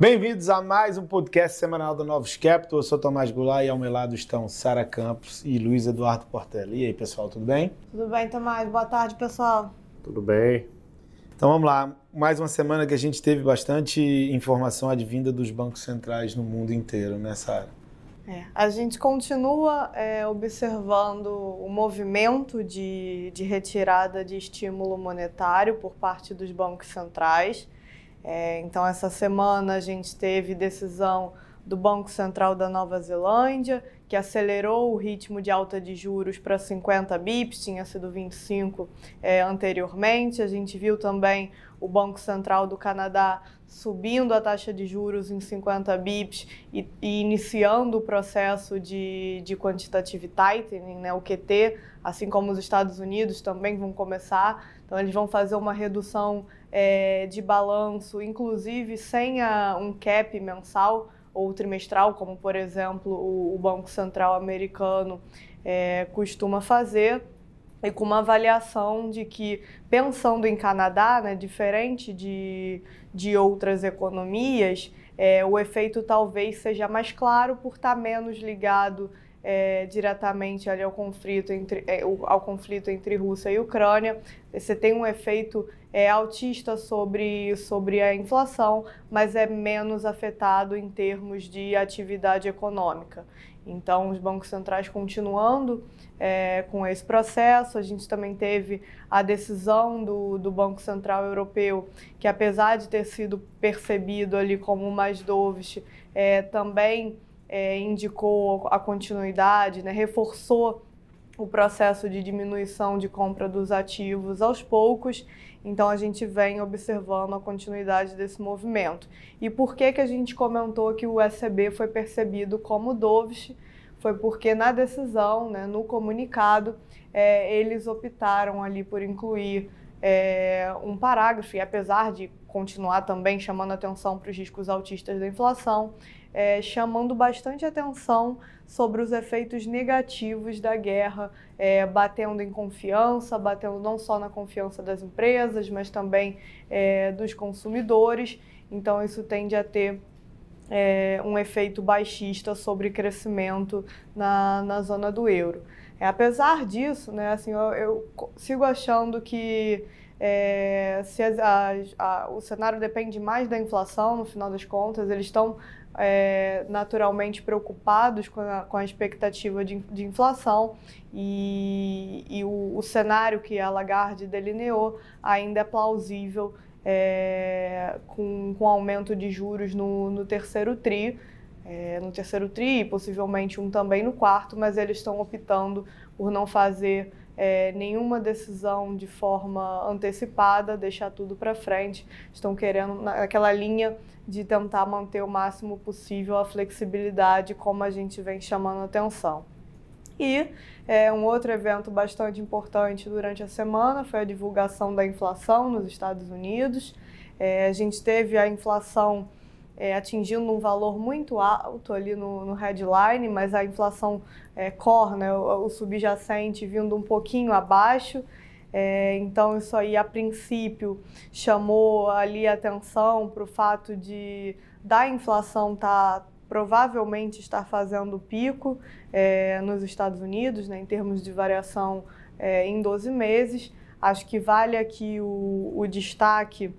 Bem-vindos a mais um podcast semanal do Novos Capital. Eu sou Tomás Goulart e ao meu lado estão Sara Campos e Luiz Eduardo Portela. E aí, pessoal, tudo bem? Tudo bem, Tomás. Boa tarde, pessoal. Tudo bem. Então vamos lá. Mais uma semana que a gente teve bastante informação advinda dos bancos centrais no mundo inteiro, né, Sara? É, a gente continua é, observando o movimento de, de retirada de estímulo monetário por parte dos bancos centrais. É, então, essa semana a gente teve decisão do Banco Central da Nova Zelândia, que acelerou o ritmo de alta de juros para 50 bips, tinha sido 25 é, anteriormente. A gente viu também o Banco Central do Canadá subindo a taxa de juros em 50 bips e, e iniciando o processo de, de quantitative tightening, né, o QT, assim como os Estados Unidos também vão começar. Então, eles vão fazer uma redução é, de balanço, inclusive sem a, um cap mensal ou trimestral, como por exemplo o, o Banco Central americano é, costuma fazer, e com uma avaliação de que, pensando em Canadá, né, diferente de, de outras economias, é, o efeito talvez seja mais claro por estar menos ligado é, diretamente ali ao conflito entre é, ao conflito entre Rússia e Ucrânia. Você tem um efeito é, altista sobre, sobre a inflação, mas é menos afetado em termos de atividade econômica. Então, os bancos centrais continuando é, com esse processo. A gente também teve a decisão do, do Banco Central Europeu, que apesar de ter sido percebido ali como mais dovish, é, também é, indicou a continuidade, né, reforçou o processo de diminuição de compra dos ativos aos poucos. Então a gente vem observando a continuidade desse movimento. E por que que a gente comentou que o ECB foi percebido como dovish? Foi porque na decisão, né, no comunicado, é, eles optaram ali por incluir é, um parágrafo, e apesar de continuar também chamando atenção para os riscos altistas da inflação, é, chamando bastante atenção sobre os efeitos negativos da guerra, é, batendo em confiança, batendo não só na confiança das empresas, mas também é, dos consumidores. Então, isso tende a ter é, um efeito baixista sobre crescimento na, na zona do euro. É, apesar disso, né, assim, eu, eu sigo achando que é, se a, a, o cenário depende mais da inflação, no final das contas, eles estão é, naturalmente preocupados com a, com a expectativa de, de inflação e, e o, o, cenário que a Lagarde delineou ainda é plausível é, com, com aumento de juros no, no terceiro TRI. É, no terceiro TRI, possivelmente um também no quarto, mas eles estão optando por não fazer é, nenhuma decisão de forma antecipada, deixar tudo para frente. Estão querendo naquela linha de tentar manter o máximo possível a flexibilidade, como a gente vem chamando atenção. E é, um outro evento bastante importante durante a semana foi a divulgação da inflação nos Estados Unidos. É, a gente teve a inflação é, atingindo um valor muito alto ali no, no headline, mas a inflação é, core, né, o, o subjacente, vindo um pouquinho abaixo. É, então, isso aí, a princípio, chamou ali atenção para o fato de da inflação tá, provavelmente estar fazendo pico é, nos Estados Unidos, né, em termos de variação é, em 12 meses. Acho que vale aqui o, o destaque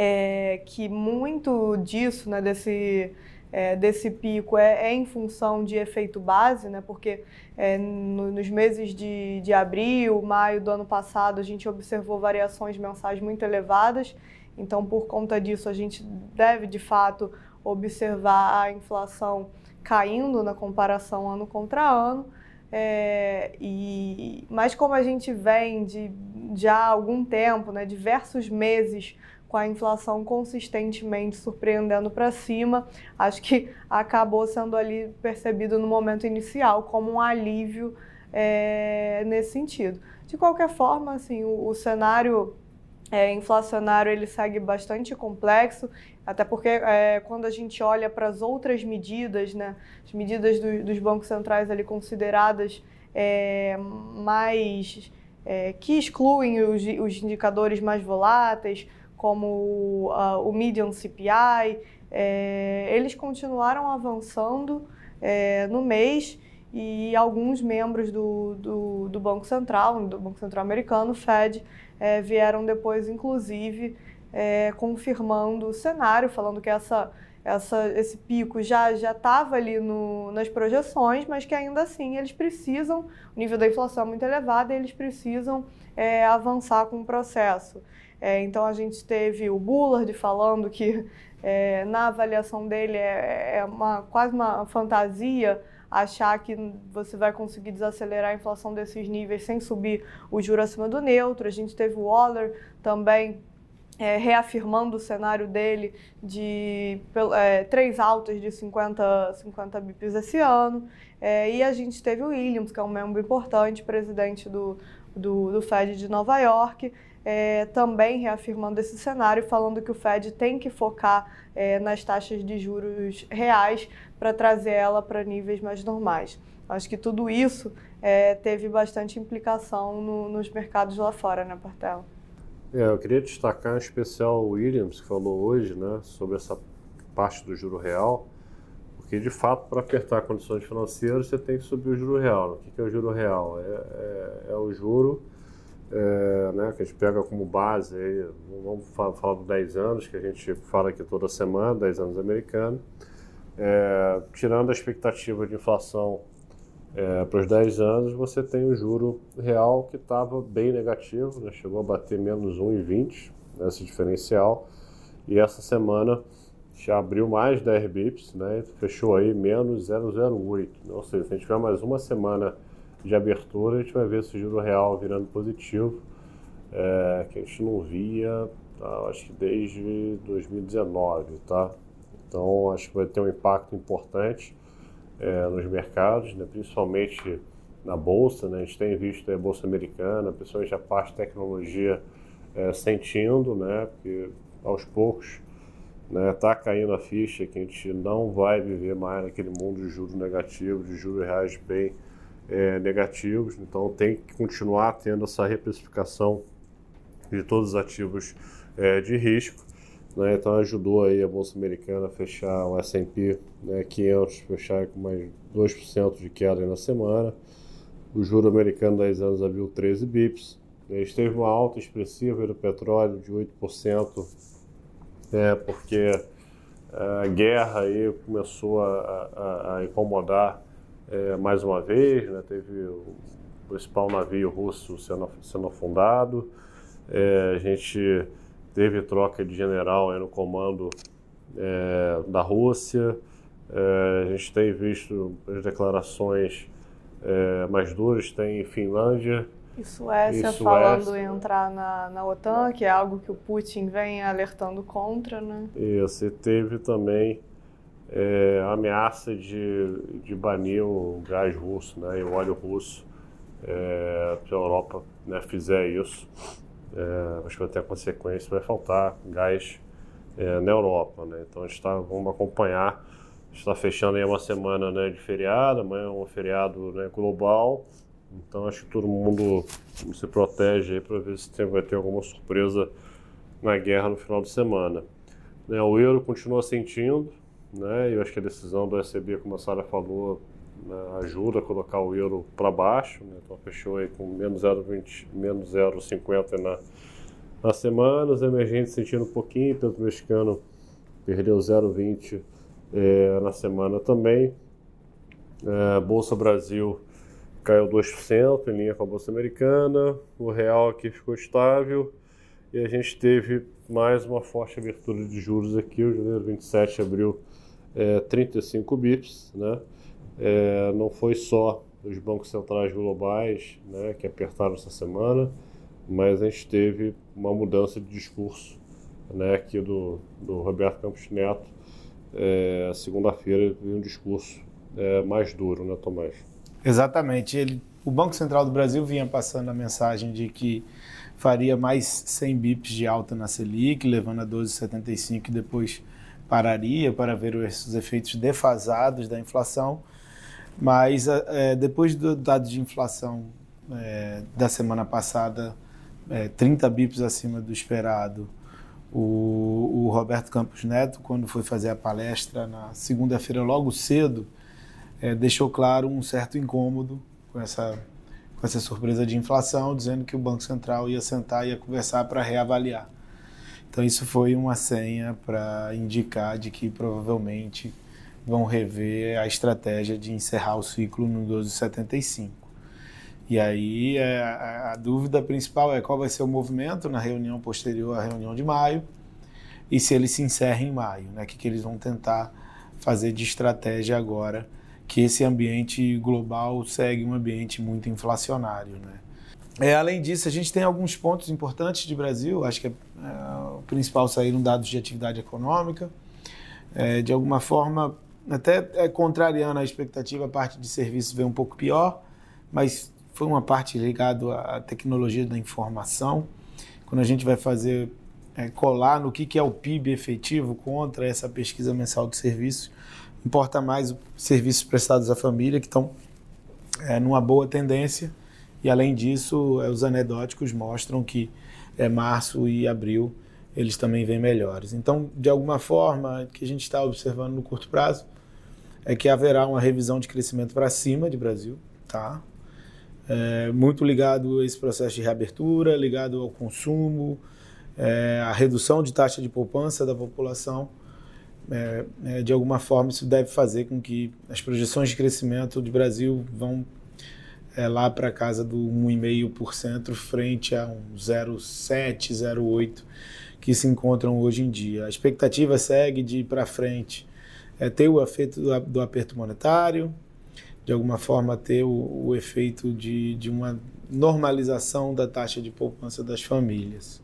é, que muito disso, né, desse é, desse pico é, é, em função de efeito base, né? porque é, no, nos meses de, de abril, maio do ano passado, a gente observou variações mensais muito elevadas, então, por conta disso, a gente deve de fato observar a inflação caindo na comparação ano contra ano. É, e, mas como a gente vem de já há algum tempo, né, diversos meses com a inflação consistentemente surpreendendo para cima, acho que acabou sendo ali percebido no momento inicial como um alívio é, nesse sentido. De qualquer forma, assim, o, o cenário é, inflacionário ele segue bastante complexo, até porque é, quando a gente olha para as outras medidas, né, as medidas do, dos bancos centrais ali consideradas é, mais que excluem os, os indicadores mais voláteis, como uh, o median CPI, é, eles continuaram avançando é, no mês e alguns membros do, do, do, Banco Central, do Banco Central Americano, Fed, é, vieram depois, inclusive, é, confirmando o cenário, falando que essa, essa, esse pico já estava ali no, nas projeções, mas que ainda assim eles precisam, o nível da inflação é muito elevado, e eles precisam é, avançar com o processo. É, então a gente teve o Bullard falando que é, na avaliação dele é, é uma, quase uma fantasia achar que você vai conseguir desacelerar a inflação desses níveis sem subir o juro acima do neutro. A gente teve o Waller também é, reafirmando o cenário dele de é, três altas de 50, 50 bips esse ano. É, e a gente teve o Williams, que é um membro importante, presidente do, do, do Fed de Nova York, é, também reafirmando esse cenário, falando que o Fed tem que focar é, nas taxas de juros reais para trazer ela para níveis mais normais. Acho que tudo isso é, teve bastante implicação no, nos mercados lá fora, né, Portela? É, eu queria destacar em especial o Williams, que falou hoje né, sobre essa parte do juro real, porque de fato, para apertar condições financeiras, você tem que subir o juro real. O que é o juro real? É, é, é o juro é, né, que a gente pega como base, aí, vamos falar, falar dos 10 anos, que a gente fala aqui toda semana, 10 anos americano, é, tirando a expectativa de inflação é, para os 10 anos, você tem o juro real que estava bem negativo, né, chegou a bater menos 1,20, né, esse diferencial, e essa semana já abriu mais 10 bips, né, fechou aí menos 0,08, ou seja, se a gente tiver mais uma semana de abertura, a gente vai ver esse juro real virando positivo, é, que a gente não via, tá, acho que desde 2019, tá? Então, acho que vai ter um impacto importante é, nos mercados, né, principalmente na bolsa, né? A gente tem visto a bolsa americana, principalmente a parte de tecnologia é, sentindo, né? Porque aos poucos né, tá caindo a ficha que a gente não vai viver mais naquele mundo de juros negativos, de juros reais bem é, negativos, então tem que continuar tendo essa reprecificação de todos os ativos é, de risco. Né? Então ajudou aí a Bolsa Americana a fechar o S&P né, 500, fechar com mais 2% de queda na semana. O juro americano 10 anos abriu 13 bips. A gente teve uma alta expressiva do petróleo de 8%, é, porque a guerra aí começou a, a, a incomodar é, mais uma vez, né, teve o principal navio russo sendo, sendo afundado, é, a gente teve troca de general no comando é, da Rússia, é, a gente tem visto as declarações é, mais duras, tem Finlândia, e Suécia, e Suécia falando em entrar na, na OTAN, que é algo que o Putin vem alertando contra, né? Isso, e teve também é, ameaça de, de banir o gás russo né, e o óleo russo é, se a Europa né, fizer isso. É, acho que vai ter a consequência, vai faltar gás é, na Europa. Né? Então a gente tá, vamos acompanhar. está fechando aí uma semana né, de feriado, amanhã é um feriado né, global. Então acho que todo mundo se protege para ver se tem, vai ter alguma surpresa na guerra no final de semana. Né, o euro continua sentindo, né? Eu acho que a decisão do ECB, como a Sara falou, né, ajuda a colocar o euro para baixo, né? então fechou aí com menos 0,20, menos 0,50 na, na semana, os emergentes sentindo um pouquinho, tanto o mexicano perdeu 0,20 é, na semana também. É, Bolsa Brasil caiu 2% em linha com a Bolsa Americana, o real aqui ficou estável e a gente teve mais uma forte abertura de juros aqui, o janeiro 27 abriu é, 35 bips, né? É, não foi só os bancos centrais globais né, que apertaram essa semana, mas a gente teve uma mudança de discurso né, aqui do, do Roberto Campos Neto. É, Segunda-feira veio um discurso é, mais duro, né, Tomás? Exatamente. Ele, o Banco Central do Brasil vinha passando a mensagem de que faria mais 100 bips de alta na Selic, levando a 12,75 e depois pararia para ver os efeitos defasados da inflação, mas é, depois do dado de inflação é, da semana passada, é, 30 bips acima do esperado, O, o Roberto Campos Neto, quando foi fazer a palestra na segunda-feira, logo cedo, deixou claro um certo incômodo com essa, com essa surpresa de inflação, dizendo que o Banco Central ia sentar e ia conversar para reavaliar. Então, isso foi uma senha para indicar de que provavelmente vão rever a estratégia de encerrar o ciclo no 1275. E aí é, a, a, dúvida principal é qual vai ser o movimento na reunião posterior à reunião de maio e se ele se encerra em maio, né? O que, que eles vão tentar fazer de estratégia agora, que esse ambiente global segue um ambiente muito inflacionário, né? É, além disso, a gente tem alguns pontos importantes de Brasil. Acho que é, é, o principal saíram dados de atividade econômica. É, de alguma forma, até é contrariando a expectativa, a parte de serviços veio um pouco pior, mas foi uma parte ligada à tecnologia da informação. Quando a gente vai fazer é, colar no que, que é o PIB efetivo contra essa pesquisa mensal de serviços, importa mais os serviços prestados à família, que estão é, numa boa tendência. E além disso, é, os anedóticos mostram que é, março e abril eles também vêm melhores. Então, de alguma forma, o que a gente está observando no curto prazo é que haverá uma revisão de crescimento para cima de Brasil, tá? é, muito ligado a esse processo de reabertura, ligado ao consumo, é, a redução de taxa de poupança da população. É, é de alguma forma, isso deve fazer com que as projeções de crescimento do Brasil vão é, lá para casa do 1,5% frente a um 0,7%, 0,8% que se encontram hoje em dia. A expectativa segue de ir para frente é ter o efeito do, do aperto monetário, de alguma forma ter o, o efeito de, de uma normalização da taxa de poupança das famílias.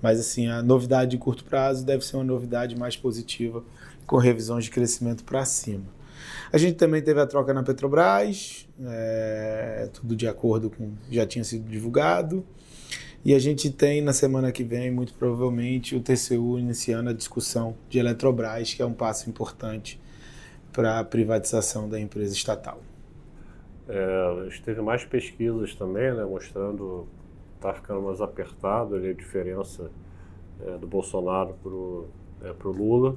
Mas assim, a novidade de curto prazo deve ser uma novidade mais positiva, com revisões de crescimento para cima. A gente também teve a troca na Petrobras, é, tudo de acordo com já tinha sido divulgado. E a gente tem na semana que vem, muito provavelmente, o TCU iniciando a discussão de Eletrobras, que é um passo importante para a privatização da empresa estatal. É, teve mais pesquisas também, né, mostrando está ficando mais apertado ali, a diferença é, do Bolsonaro para o é, Lula.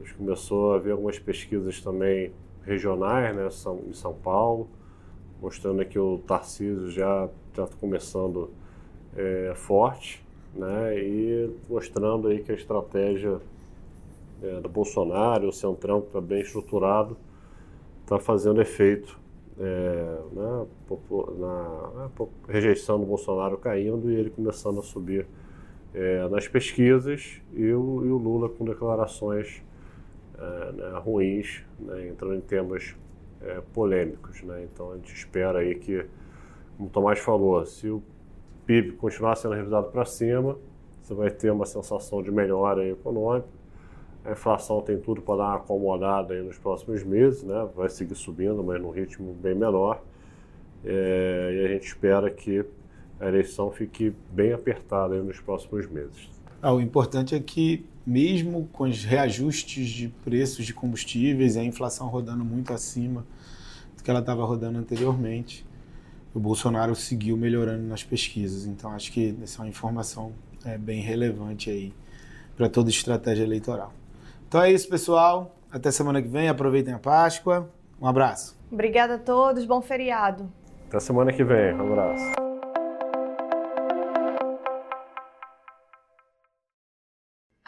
Gente começou a ver algumas pesquisas também regionais, né, São, em São Paulo, mostrando que o Tarcísio já está começando é, forte, né, e mostrando aí que a estratégia é, do Bolsonaro, o Centrão, que está bem estruturado, está fazendo efeito é, né, na, na, rejeição do Bolsonaro caindo e ele começando a subir é, nas pesquisas e o, e o, Lula com declarações né, ruins, né, entrando em temas é, polêmicos. Né, então a gente espera aí que, como o Tomás falou, se o PIB continuar sendo revisado para cima, você vai ter uma sensação de melhora econômica a inflação tem tudo para dar uma acomodada aí nos próximos meses, né? vai seguir subindo, mas num ritmo bem menor. É, e a gente espera que a eleição fique bem apertada nos próximos meses. Ah, o importante é que, mesmo com os reajustes de preços de combustíveis e a inflação rodando muito acima do que ela estava rodando anteriormente, o Bolsonaro seguiu melhorando nas pesquisas. Então, acho que essa é uma informação é, bem relevante aí para toda estratégia eleitoral. Então é isso, pessoal. Até semana que vem. Aproveitem a Páscoa. Um abraço. Obrigada a todos. Bom feriado. Até semana que vem. Um abraço.